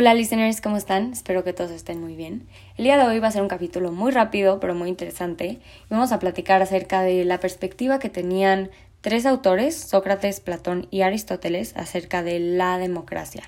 Hola listeners, ¿cómo están? Espero que todos estén muy bien. El día de hoy va a ser un capítulo muy rápido, pero muy interesante. Vamos a platicar acerca de la perspectiva que tenían tres autores, Sócrates, Platón y Aristóteles, acerca de la democracia.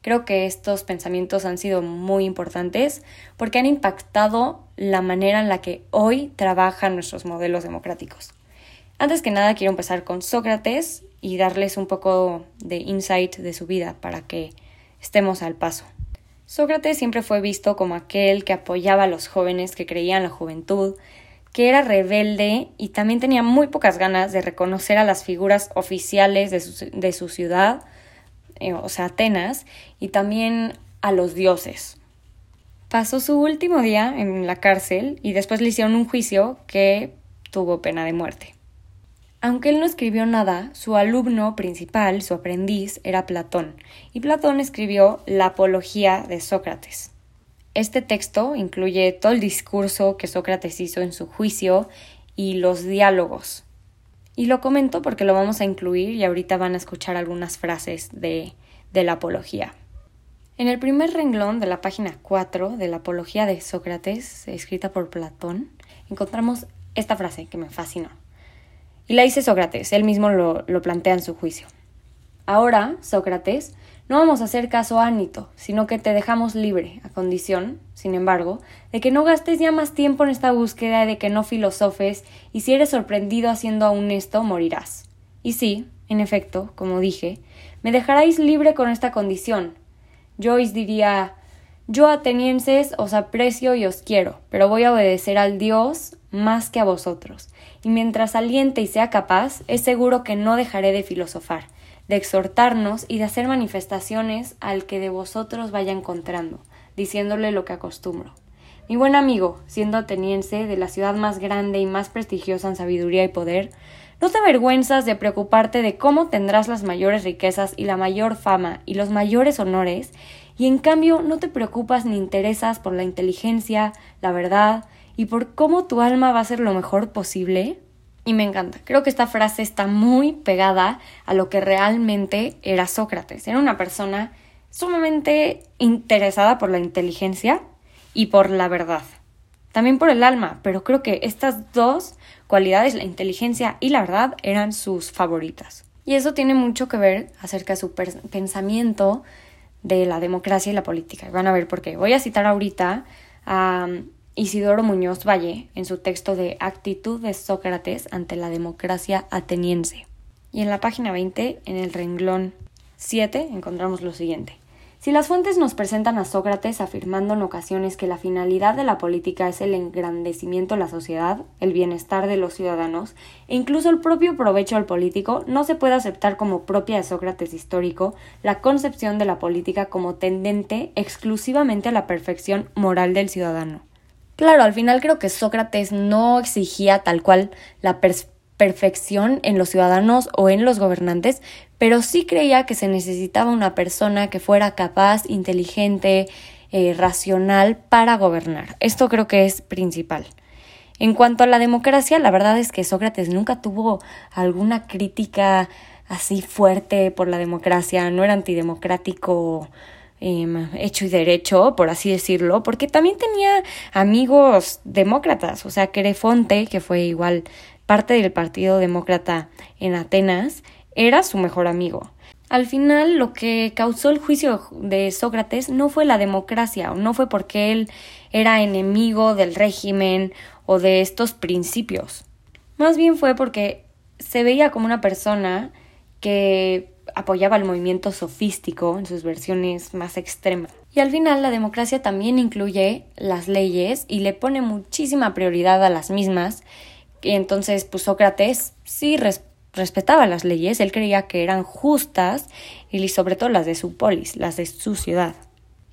Creo que estos pensamientos han sido muy importantes porque han impactado la manera en la que hoy trabajan nuestros modelos democráticos. Antes que nada, quiero empezar con Sócrates y darles un poco de insight de su vida para que Estemos al paso. Sócrates siempre fue visto como aquel que apoyaba a los jóvenes que creían la juventud, que era rebelde y también tenía muy pocas ganas de reconocer a las figuras oficiales de su, ciudad, eh, o sea, Atenas, y también a los dioses. Pasó su último día en la cárcel y después le hicieron un juicio que tuvo pena de muerte. Aunque él no escribió nada, su alumno principal, su aprendiz, era Platón, y Platón escribió la Apología de Sócrates. Este texto incluye todo el discurso que Sócrates hizo en su juicio y los diálogos. Y lo comento porque lo vamos a incluir y ahorita van a escuchar algunas frases de, la Apología. En el primer renglón de la página 4 de la Apología de Sócrates, escrita por Platón, encontramos esta frase que me fascinó. Y la dice Sócrates, él mismo lo, plantea en su juicio. Ahora, Sócrates, no vamos a hacer caso a Nito, sino que te dejamos libre, a condición, sin embargo, de que no gastes ya más tiempo en esta búsqueda de que no filosofes, y si eres sorprendido haciendo aún esto, morirás. Y sí, en efecto, como dije, me dejaráis libre con esta condición. Joyce diría Yo, atenienses, os aprecio y os quiero, pero voy a obedecer al Dios más que a vosotros, y mientras aliente y sea capaz, es seguro que no dejaré de filosofar, de exhortarnos y de hacer manifestaciones al que de vosotros vaya encontrando, diciéndole lo que acostumbro. Mi buen amigo, siendo ateniense de la ciudad más grande y más prestigiosa en sabiduría y poder, ¿no te avergüenzas de preocuparte de cómo tendrás las mayores riquezas y la mayor fama y los mayores honores, y en cambio no te preocupas ni interesas por la inteligencia, la verdad, y por cómo tu alma va a ser lo mejor posible. Y me encanta. Creo que esta frase está muy pegada a lo que realmente era Sócrates. Era una persona sumamente interesada por la inteligencia y por la verdad. También por el alma, pero creo que estas dos cualidades, la inteligencia y la verdad, eran sus favoritas. Y eso tiene mucho que ver acerca de su pensamiento de la democracia y la política. Van a ver por qué. Voy a citar ahorita a Isidoro Muñoz Valle en su texto de Actitud de Sócrates ante la democracia ateniense. Y en la página 20, en el renglón 7, encontramos lo siguiente. Si las fuentes nos presentan a Sócrates afirmando en ocasiones que la finalidad de la política es el engrandecimiento de la sociedad, el bienestar de los ciudadanos e incluso el propio provecho al político, no se puede aceptar como propia de Sócrates histórico la concepción de la política como tendente exclusivamente a la perfección moral del ciudadano. Claro, al final creo que Sócrates no exigía tal cual la perfección en los ciudadanos o en los gobernantes, pero sí creía que se necesitaba una persona que fuera capaz, inteligente, eh, racional para gobernar. Esto creo que es principal. En cuanto a la democracia, la verdad es que Sócrates nunca tuvo alguna crítica así fuerte por la democracia, no era antidemocrático Em, hecho y derecho, por así decirlo, porque también tenía amigos demócratas, o sea, Querefonte, que fue igual parte del Partido Demócrata en Atenas, era su mejor amigo. Al final, lo que causó el juicio de Sócrates no fue la democracia, o no fue porque él era enemigo del régimen o de estos principios. Más bien fue porque se veía como una persona que apoyaba el movimiento sofístico en sus versiones más extremas. Y al final la democracia también incluye las leyes y le pone muchísima prioridad a las mismas. Y entonces, pues Sócrates sí respetaba las leyes, él creía que eran justas y sobre todo las de su polis, las de su ciudad.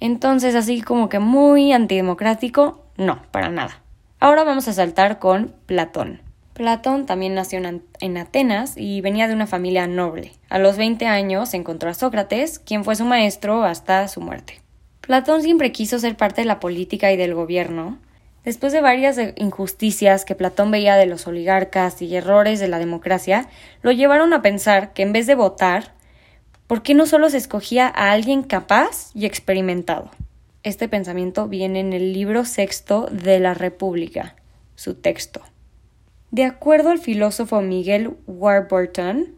Entonces, así como que muy antidemocrático, no, para nada. Ahora vamos a saltar con Platón. Platón también nació en Atenas y venía de una familia noble. A los 20 años encontró a Sócrates, quien fue su maestro hasta su muerte. Platón siempre quiso ser parte de la política y del gobierno. Después de varias injusticias que Platón veía de los oligarcas y errores de la democracia, lo llevaron a pensar que en vez de votar ¿Por qué no solo se escogía a alguien capaz y experimentado? Este pensamiento viene en el libro sexto de la República, su texto. De acuerdo al filósofo Miguel Warburton,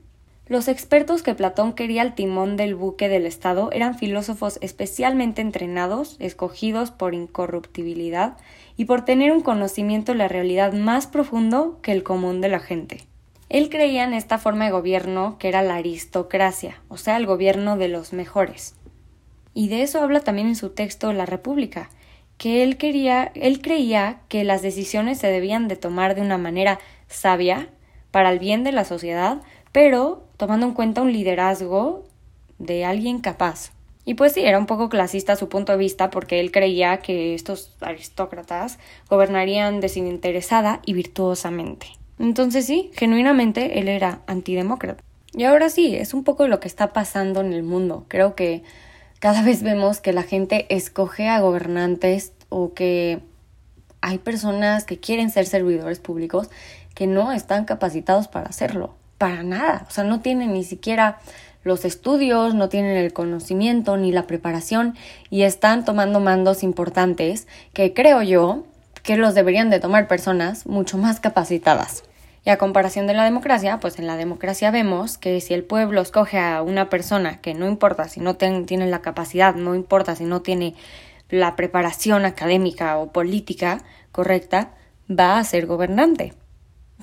los expertos que Platón quería al timón del buque del Estado eran filósofos especialmente entrenados, escogidos por incorruptibilidad y por tener un conocimiento de la realidad más profundo que el común de la gente. Él creía en esta forma de gobierno que era la aristocracia, o sea, el gobierno de los mejores. Y de eso habla también en su texto La República, que él quería, él creía que las decisiones se debían de tomar de una manera sabia para el bien de la sociedad, pero tomando en cuenta un liderazgo de alguien capaz. Y pues sí, era un poco clasista su punto de vista porque él creía que estos aristócratas gobernarían desinteresada y virtuosamente. Entonces sí, genuinamente él era antidemócrata. Y ahora sí, es un poco lo que está pasando en el mundo. Creo que cada vez vemos que la gente escoge a gobernantes o que hay personas que quieren ser servidores públicos que no están capacitados para hacerlo. Para nada. O sea, no tienen ni siquiera los estudios, no tienen el conocimiento ni la preparación y están tomando mandos importantes que creo yo que los deberían de tomar personas mucho más capacitadas. Y a comparación de la democracia, pues en la democracia vemos que si el pueblo escoge a una persona que no importa si no tiene la capacidad, no importa si no tiene la preparación académica o política correcta, va a ser gobernante.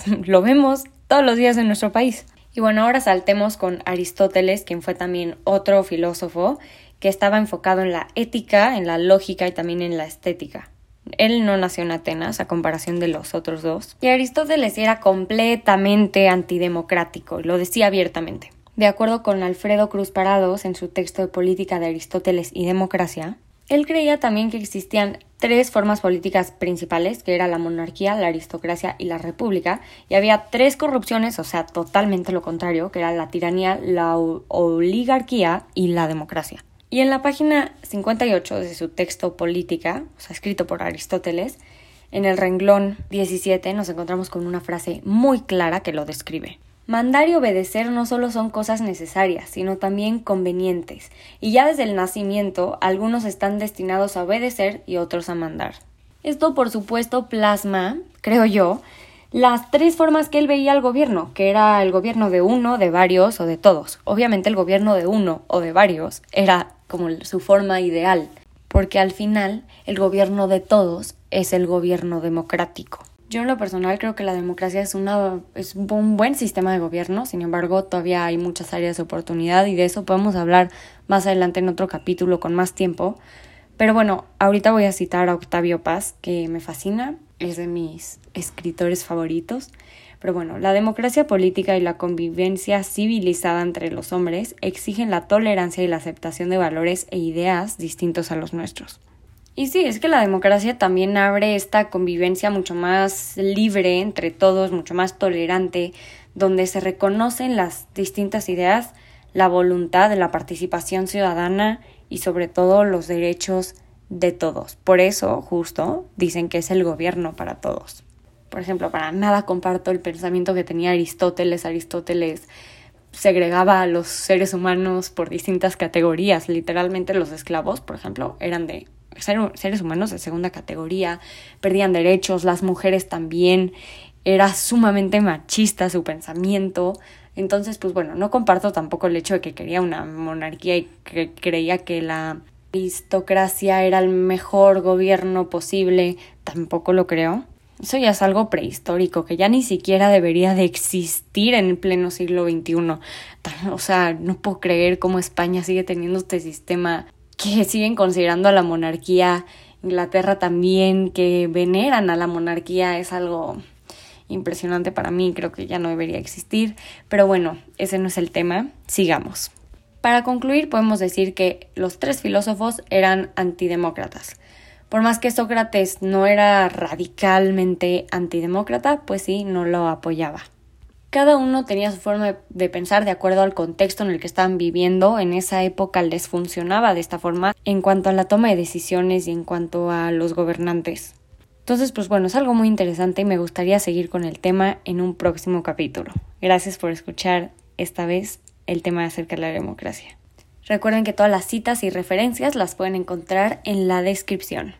Lo vemos todos los días en nuestro país. Y bueno, ahora saltemos con Aristóteles, quien fue también otro filósofo que estaba enfocado en la ética, en la lógica y también en la estética. Él no nació en Atenas, a comparación de los otros dos. Y Aristóteles era completamente antidemocrático, lo decía abiertamente. De acuerdo con Alfredo Cruz Parados en su texto de Política de Aristóteles y Democracia, él creía también que existían tres formas políticas principales, que era la monarquía, la aristocracia y la república, y había tres corrupciones, o sea, totalmente lo contrario, que era la tiranía, la oligarquía y la democracia. Y en la página 58 de su texto Política, o sea, escrito por Aristóteles, en el renglón 17 nos encontramos con una frase muy clara que lo describe. Mandar y obedecer no solo son cosas necesarias, sino también convenientes, y ya desde el nacimiento algunos están destinados a obedecer y otros a mandar. Esto, por supuesto, plasma, creo yo, las tres formas que él veía al gobierno, que era el gobierno de uno, de varios o de todos. Obviamente el gobierno de uno o de varios era como su forma ideal, porque al final el gobierno de todos es el gobierno democrático. Yo en lo personal creo que la democracia es, una, es un buen sistema de gobierno, sin embargo todavía hay muchas áreas de oportunidad y de eso podemos hablar más adelante en otro capítulo con más tiempo. Pero bueno, ahorita voy a citar a Octavio Paz, que me fascina, es de mis escritores favoritos. Pero bueno, la democracia política y la convivencia civilizada entre los hombres exigen la tolerancia y la aceptación de valores e ideas distintos a los nuestros. Y sí, es que la democracia también abre esta convivencia mucho más libre entre todos, mucho más tolerante, donde se reconocen las distintas ideas, la voluntad la participación ciudadana y sobre todo los derechos de todos. Por eso, justo, dicen que es el gobierno para todos. Por ejemplo, para nada comparto el pensamiento que tenía Aristóteles. Aristóteles segregaba a los seres humanos por distintas categorías. Literalmente los esclavos, por ejemplo, eran de seres humanos de segunda categoría, perdían derechos, las mujeres también. Era sumamente machista su pensamiento. Entonces, pues bueno, no comparto tampoco el hecho de que quería una monarquía y que creía que la aristocracia era el mejor gobierno posible. Tampoco lo creo. Eso ya es algo prehistórico, que ya ni siquiera debería de existir en el pleno siglo XXI. O sea, no puedo creer cómo España sigue teniendo este sistema que siguen considerando a la monarquía. Inglaterra también, que veneran a la monarquía, es algo impresionante para mí, creo que ya no debería existir. Pero bueno, ese no es el tema, sigamos. Para concluir, podemos decir que los tres filósofos eran antidemócratas. Por más que Sócrates no era radicalmente antidemócrata, pues sí, no lo apoyaba. Cada uno tenía su forma de pensar de acuerdo al contexto en el que estaban viviendo. En esa época les funcionaba de esta forma en cuanto a la toma de decisiones y en cuanto a los gobernantes. Entonces, pues bueno, es algo muy interesante y me gustaría seguir con el tema en un próximo capítulo. Gracias por escuchar esta vez el tema acerca de la democracia. Recuerden que todas las citas y referencias las pueden encontrar en la descripción.